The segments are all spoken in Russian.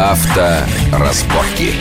Авторазборки.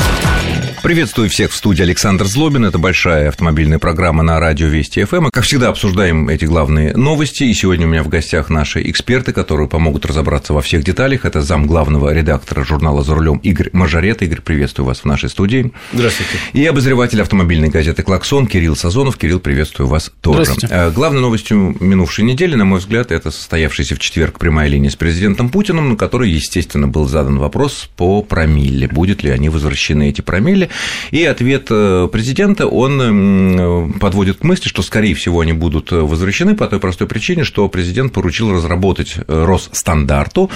Приветствую всех в студии Александр Злобин. Это большая автомобильная программа на радио Вести ФМ. Мы, как всегда, обсуждаем эти главные новости. И сегодня у меня в гостях наши эксперты, которые помогут разобраться во всех деталях. Это зам главного редактора журнала «За рулем» Игорь Мажорет. Игорь, приветствую вас в нашей студии. Здравствуйте. И обозреватель автомобильной газеты «Клаксон» Кирилл Сазонов. Кирилл, приветствую вас тоже. Здравствуйте. Э, Главной новостью минувшей недели, на мой взгляд, это состоявшаяся в четверг прямая линия с президентом Путиным, на которой, естественно, был задан вопрос по промилле. Будет ли они возвращены, эти промилле? И ответ э, президента, он подводит к мысли, что, скорее всего, они будут возвращены по той простой причине, что президент поручил разработать э, Росстандарту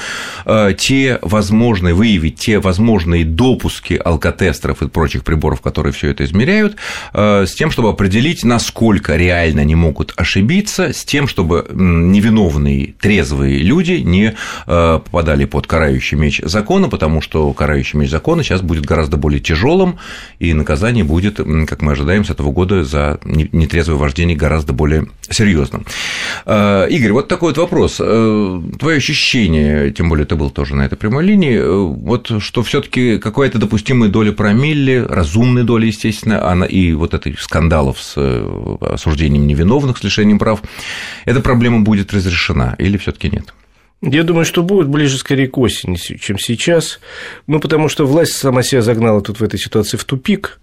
э, те возможные, выявить те возможные допуски алкотестеров и прочих приборов, которые все это измеряют, э, с тем, чтобы определить, насколько реально они могут ошибиться, с тем, чтобы невиновные, трезвые люди не э, попадали под карающий меч закона, потому что карающий меч закона сейчас будет гораздо более тяжелым, и наказание будет, как мы ожидаем, с этого года за не- нетрезвое вождение гораздо более серьезным. Э, Игорь, вот такой вот вопрос. Э, Твое ощущение, тем более ты был тоже на этой прямой линии, э, вот что все таки какая-то допустимая доля промилле, разумная доля, естественно, она и вот этой скандалов с э, осуждением невиновных, с лишением прав, эта проблема будет разрешена или все таки нет? Я думаю, что будет ближе скорее к осени, чем сейчас. Ну, потому что власть сама себя загнала тут в этой ситуации в тупик,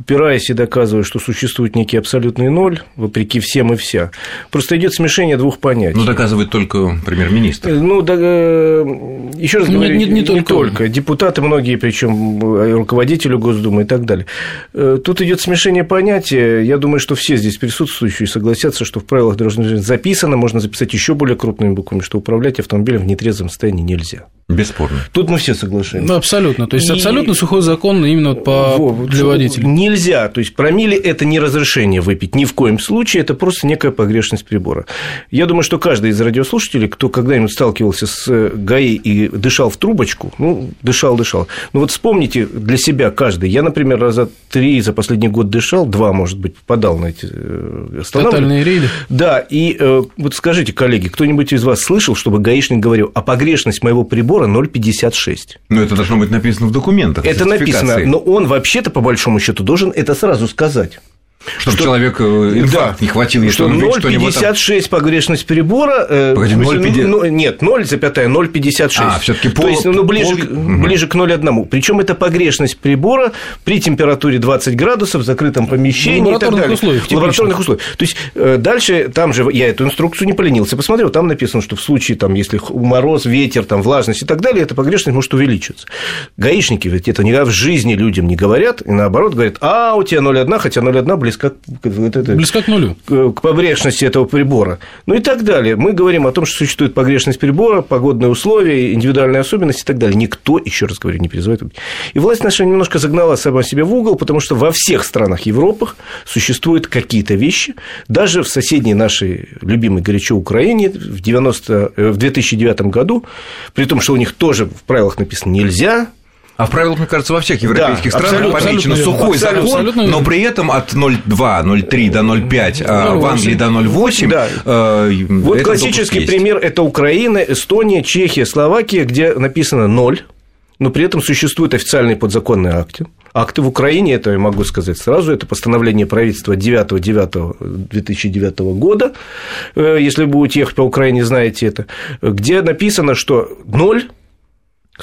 упираясь и доказывая, что существует некий абсолютный ноль, вопреки всем и вся. Просто идет смешение двух понятий. Ну, доказывает только премьер-министр. Ну, да, еще раз Не- говорю, не- не только он. Депутаты многие, причем руководители Госдумы и так далее. Э, Тут идет смешение понятия. Я думаю, что все здесь присутствующие согласятся, что в правилах дорожного движения записано, можно записать еще более крупными буквами, что управлять автомобилем в нетрезвом состоянии нельзя. Бесспорно. Тут мы все соглашаемся. Ну, абсолютно. То есть И- абсолютно сухой закон именно вот по... Во, вот для водителей. Нельзя. То есть промили это не разрешение выпить ни в коем случае, это просто некая погрешность прибора. Я думаю, что каждый из радиослушателей, кто когда-нибудь сталкивался с э, ГАИ и дышал в трубочку, ну, дышал, дышал. Ну, вот вспомните для себя каждый. Я, например, раза три за последний год дышал, два, может быть, попадал на эти э, останавливания. Тотальные рейды. Да, и э, вот скажите, коллеги, кто-нибудь из вас слышал, чтобы гаишник говорил, а погрешность моего прибора 0,56? Но это должно быть написано в документах. Это написано, но он вообще-то, по большому счету, должен это сразу сказать. Чтобы что- человек э, инфаркт Да. не хватил, если что он видит что-нибудь там. 0,56 погрешность прибора. э, Погоди, в смысле, 0,50 ну, нет, 0,056. А, всё-таки То пол- есть, ну, ближе, пол- к- Мгм. ближе к 0,1. Причем это погрешность прибора при температуре 20 градусов в закрытом помещении В и так лабораторных далее. условиях, В лабораторных условиях. То есть, э, дальше там же я эту инструкцию не поленился, посмотрел, там написано, что в случае, там, если мороз, ветер, там, влажность и так далее, эта погрешность может увеличиваться. Гаишники ведь это никогда в жизни людям не говорят, и наоборот говорят, а, у тебя 0,1, хотя 0,1 близко вот это- Близко к нулю. к к погрешности этого прибора. Ну и так далее. Мы говорим о том, что существует погрешность прибора, погодные условия, индивидуальные особенности и так далее. Никто, еще раз говорю, не призывает. И власть наша немножко загнала сама себя в угол, потому что во всех странах Европы существуют какие-то вещи. Даже в соседней нашей любимой горячо Украине в, 90, э, в 2009 году, при том, что у них тоже в правилах написано «нельзя», А в правилах, мне кажется, во всех европейских Да, странах абсолютно, помечено абсолютно сухой верно. закон, Абсолютно но при этом от 0,2, 0,3 до 0,5, а в 0,8. Англии до 0,8. Да. э, Вот классический пример – это Украина, Эстония, Чехия, Словакия, где написано ноль, но при этом существуют официальные подзаконные акты. Акты в Украине, это я могу сказать сразу, это постановление правительства 9-9-2009 года, э, если вы будете ехать по Украине, знаете это, где написано, что ноль,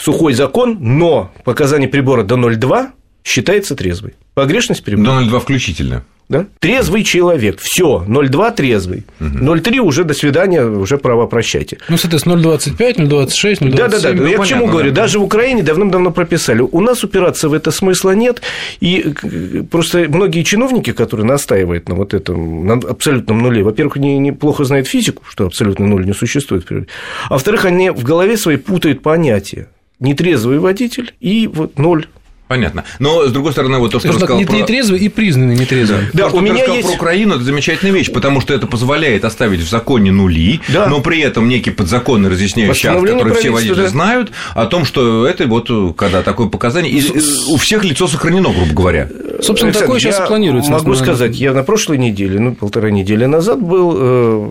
сухой закон, но показание прибора до 0,2 считается трезвой. Погрешность прибора. До 0,2 включительно. Да? Трезвый человек. Все, 0,2 трезвый. 0,3 уже до свидания, уже права прощайте. Ну, соответственно, 0,25, 0,26, 0,27. Да, да, да. ну, Я к понятно, чему да. говорю? Даже в Украине давным-давно прописали. У нас упираться в это смысла нет. И э, просто многие чиновники, которые настаивают на вот этом на абсолютном нуле, во-первых, не, неплохо знают физику, что абсолютный нуль не существует в природе. А во-вторых, они в голове своей путают понятия. Нетрезвый водитель и вот ноль Понятно. Но, с другой стороны, вот то, что так, рассказал не- про... нетрезвый и признанный нетрезвым. Да, То, что у ты меня рассказал есть- про Украину, это замечательная вещь, потому что это позволяет оставить в законе нули, Да. но при этом некий подзаконный разъясняющий акт, который все водители да. знают, о том, что это вот когда такое показание, и э, у всех лицо сохранено, грубо говоря. Собственно, Александр, такое сейчас и планируется. Могу сказать, я на прошлой неделе, ну, полтора недели назад был э,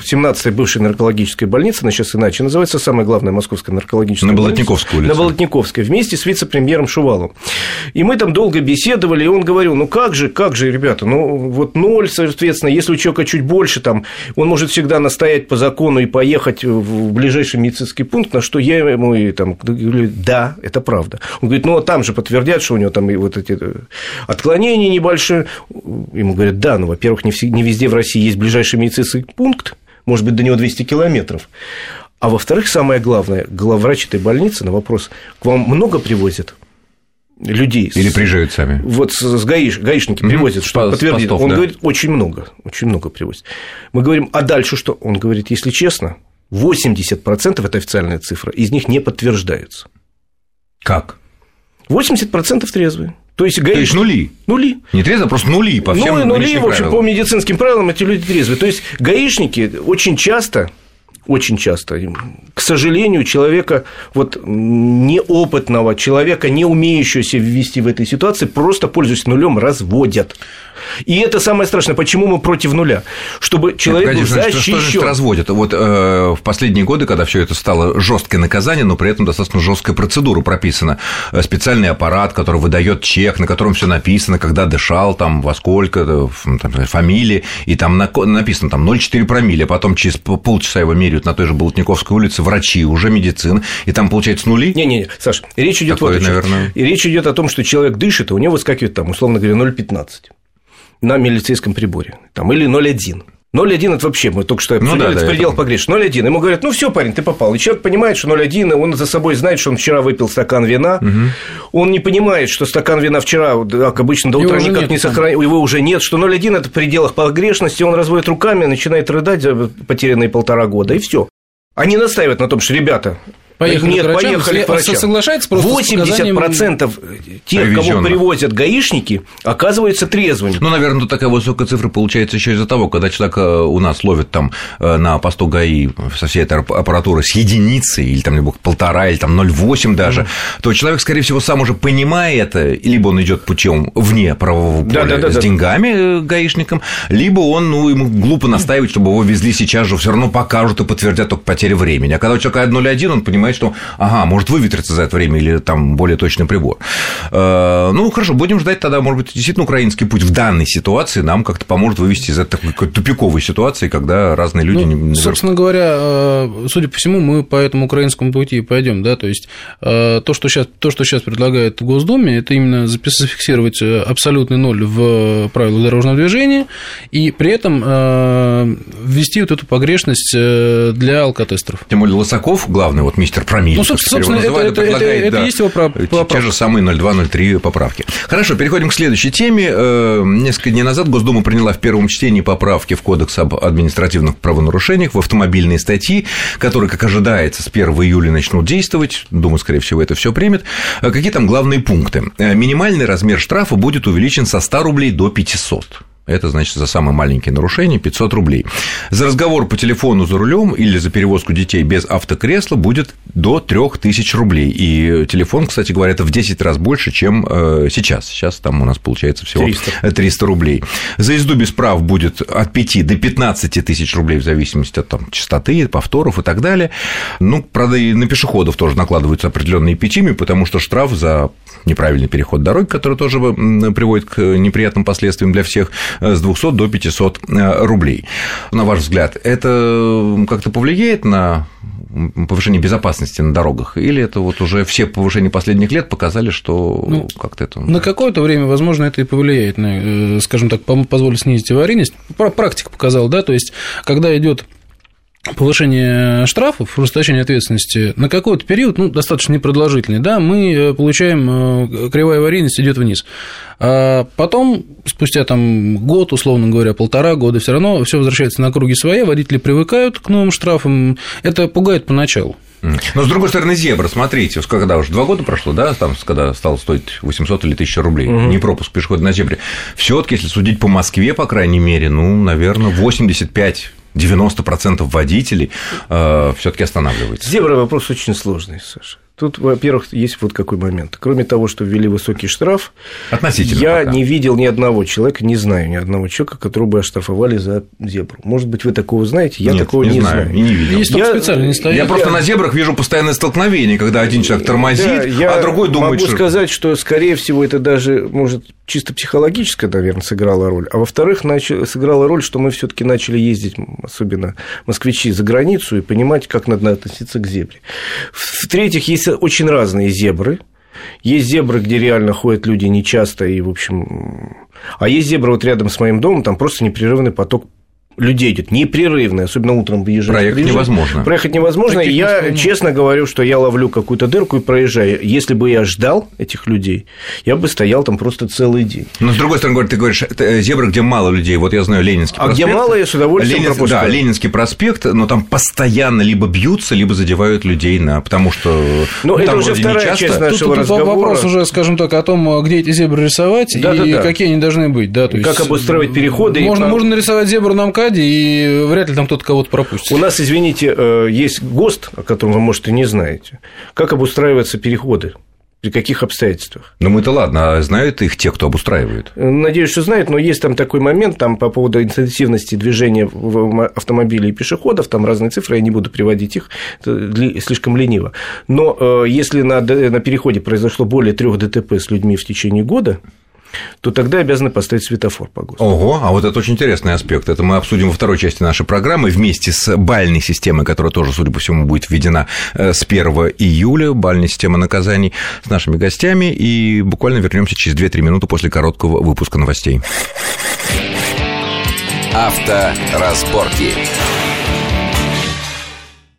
в 17-й бывшей наркологической больнице, она сейчас иначе называется, самая главная московская наркологическая На больница. Болотниковской улице. На Болотниковской, вместе с вице-премьером Шувалом. И мы там долго беседовали, и он говорил, ну как же, как же, ребята, ну вот ноль, соответственно, если у человека чуть больше, там, он может всегда настоять по закону и поехать в ближайший медицинский пункт, на что я ему и там говорю, да, это правда. Он говорит, ну а там же подтвердят, что у него там и вот эти отклонения небольшие. Ему говорят, да, ну, во-первых, не, везде в России есть ближайший медицинский пункт, может быть, до него 200 километров. А во-вторых, самое главное, главврач этой больницы на вопрос, к вам много привозят людей? Или приезжают сами. вот с, гаиш, гаишники Мгм. привозят, что по- подтвердить. постов, Он да. говорит, очень много, очень много привозят. Мы говорим, а дальше что? Он говорит, если честно, 80% это официальная цифра, из них не подтверждаются. Как? 80% трезвые. То есть, То есть гаишники... нули. Нули. Не трезво, а просто нули по всем ну, и нули, в общем, правилам. по медицинским правилам эти люди трезвые. То есть, гаишники очень часто очень часто, к сожалению, человека вот неопытного, человека, не умеющего себя ввести в этой ситуации, просто пользуясь нулем, разводят. И это самое страшное. Почему мы против нуля? Чтобы человек Нет, погоди, значит, что значит защищен. разводят? Вот э, в последние годы, когда все это стало жесткое наказание, но при этом достаточно жесткая процедура прописана. Э, Специальный аппарат, который выдает чек, на котором все написано, когда дышал, там, во сколько, э, ф- там, фамилии, и там на- написано там 0,4 промилле, а потом через полчаса его меряют на той же Болотниковской улице врачи, уже медицина, и там получается нули. Не-не-не, Саш, речь идет Такое, вот о наверное. И речь идет о том, что человек дышит, и у него выскакивает там, условно говоря, 0,15 на милицейском приборе. Там, или 0,1. 0,1 это вообще, мы только что Ну обсудили, да, это да, предел это- погрешности. 0,1. Ему говорят, ну все, парень, ты попал. И человек понимает, что 0,1, он за собой знает, что он вчера выпил стакан вина. Он не понимает, что стакан вина вчера, как обычно, до Его утра уже никак нет не сохранил, его уже нет, что 0,1 это в пределах погрешности, он разводит руками, начинает рыдать за потерянные полтора года, и все. Они настаивают на том, что, ребята, Поехали нет, к врачам, поехали к врачам. соглашается просто с 80% тех, кого привозят гаишники, оказываются трезвыми. Ну, наверное, тут такая высокая цифра получается еще из-за того, когда человек э, у нас ловит там э, на посту ГАИ со всей этой ап- аппаратуры с единицей, или там либо полтора, или там 0,8 даже, то человек, скорее всего, сам уже понимая это, либо он идет путем вне правового поля Да-да-да-да. с деньгами э, гаишникам, либо он, ну, ему глупо наставить, чтобы его везли сейчас же, все равно покажут и подтвердят только потери времени. А когда у человека 0,1, он понимает, что, ага, может выветриться за это время или там более точный прибор. Э, Ну, хорошо, будем ждать тогда, может быть, действительно украинский путь в данной ситуации нам как-то поможет вывести из этой такой тупиковой ситуации, когда разные люди... Ну, не- собственно говоря, э, судя по всему, мы по этому украинскому пути и пойдем, да, то есть э, то, что сейчас, то, что сейчас предлагает в Госдуме, это именно зафиксировать абсолютный ноль в правилах дорожного движения и при этом ввести вот эту погрешность для алкотестеров. Тем более Лысаков, главный вот мистер Промиль, Ну, собственно, это- это- это- это да, есть его прав- те- поправка. же самые 0,2-0,3 поправки. Хорошо, переходим к следующей теме. Э, Несколько дней назад Госдума приняла в первом чтении поправки в Кодекс об административных правонарушениях в автомобильные статьи, которые, как ожидается, с 1 июля начнут действовать. Думаю, скорее всего, это все примет. Э, Какие там главные пункты? Э, Минимальный размер штрафа будет увеличен со 100 рублей до 500. Это значит за самое маленькие нарушения 500 рублей. За разговор по телефону за рулем или за перевозку детей без автокресла будет до 3000 рублей. И телефон, кстати говоря, это в 10 раз больше, чем э, сейчас. Сейчас там у нас получается всего 300. 300 рублей. За езду без прав будет от 5 до 15 тысяч рублей в зависимости от там, частоты, повторов и так далее. Ну, правда, и на пешеходов тоже накладываются определенные эпитимии, потому что штраф за неправильный переход дороги, который тоже приводит к неприятным последствиям для всех, э, с 200 до 500 э, рублей. На ваш взгляд, это как-то повлияет на повышение безопасности на дорогах? Или это вот уже все повышения последних лет показали, что Ну, как-то это... На какое-то время, возможно, это и повлияет на, э, скажем так, позволит снизить аварийность. Пра- Практика показала, да, то есть, когда идет повышение штрафов, ужесточение ответственности на какой-то период, ну, достаточно непродолжительный, да, мы э, получаем, э, кривая аварийность идет вниз. А потом, спустя там год, условно говоря, полтора года, все равно все возвращается на круги свои, водители привыкают к новым штрафам, это пугает поначалу. Но, с другой стороны, зебра, смотрите, когда уже два года прошло, да, там, когда стало стоить 800 или 1000 рублей, не пропуск пешехода на зебре, все таки если судить по Москве, по крайней мере, ну, наверное, 85 90% водителей э, все-таки останавливаются. Зебра вопрос очень сложный, Саша. Тут, во-первых, есть вот какой момент. Кроме того, что ввели высокий штраф, Относительно я пока. не видел ни одного человека, не знаю ни одного человека, которого бы оштрафовали за зебру. Может быть, вы такого знаете, я Нет, такого не не, знаю, знаю. и не видел. Есть Я- специально не стоят. Я просто на зебрах вижу постоянное столкновение, когда один человек тормозит, Да, я а другой думает, могу что... сказать, что, скорее всего, это даже, может, чисто психологическая, наверное, сыграла роль. А во-вторых, начали- сыграла роль, что мы все таки начали ездить, особенно москвичи, за границу и понимать, как надо относиться к зебре. В-третьих, есть очень разные зебры. Есть зебры, где реально ходят люди нечасто и, в общем... А есть зебры вот рядом с моим домом, там просто непрерывный поток людей идет непрерывный, особенно утром выезжаешь. Проехать приезжаешь. невозможно. Проехать невозможно. Таких я полно. честно говорю, что я ловлю какую-то дырку и проезжаю. Если бы я ждал этих людей, я бы стоял там просто целый день. Но с другой стороны, говорят, ты говоришь, это э, зебра, где мало людей. Вот я знаю Ленинский А проспект. где мало, я с удовольствием Ленинск- пропускаю. Да, Ленинский проспект, но там постоянно либо бьются, либо задевают людей на... Потому что... Ну, это уже вторая часто. часть нашего тут разговора. вопрос уже, скажем так, о том, где эти зебры рисовать Да-да-да. и какие они должны быть. Да, то Как есть, обустроить переходы и Можно, как- можно нарисовать зебру на МКАДе, и вряд ли там кто-то кого-то пропустит. У нас, извините, э, есть ГОСТ, о котором вы, может, и не знаете. Как обустраиваются переходы? При каких обстоятельствах? Ну, мы-то ладно, а знают их те, кто обустраивает. Надеюсь, что знают, но есть там такой момент, там по поводу интенсивности движения в автомобилей и пешеходов, там разные цифры, я не буду приводить их, слишком лениво. Но э, если на переходе произошло более трех ДТП с людьми в течение года, то тогда обязаны поставить светофор по ГОСТу. Ого, а вот это очень интересный аспект. Это мы обсудим во второй части нашей программы вместе с бальной системой, которая тоже, судя по всему, будет введена э, с 1 июля, бальная система наказаний с нашими гостями. И буквально вернемся через 2-3 минуты после короткого выпуска новостей. Авторазборки.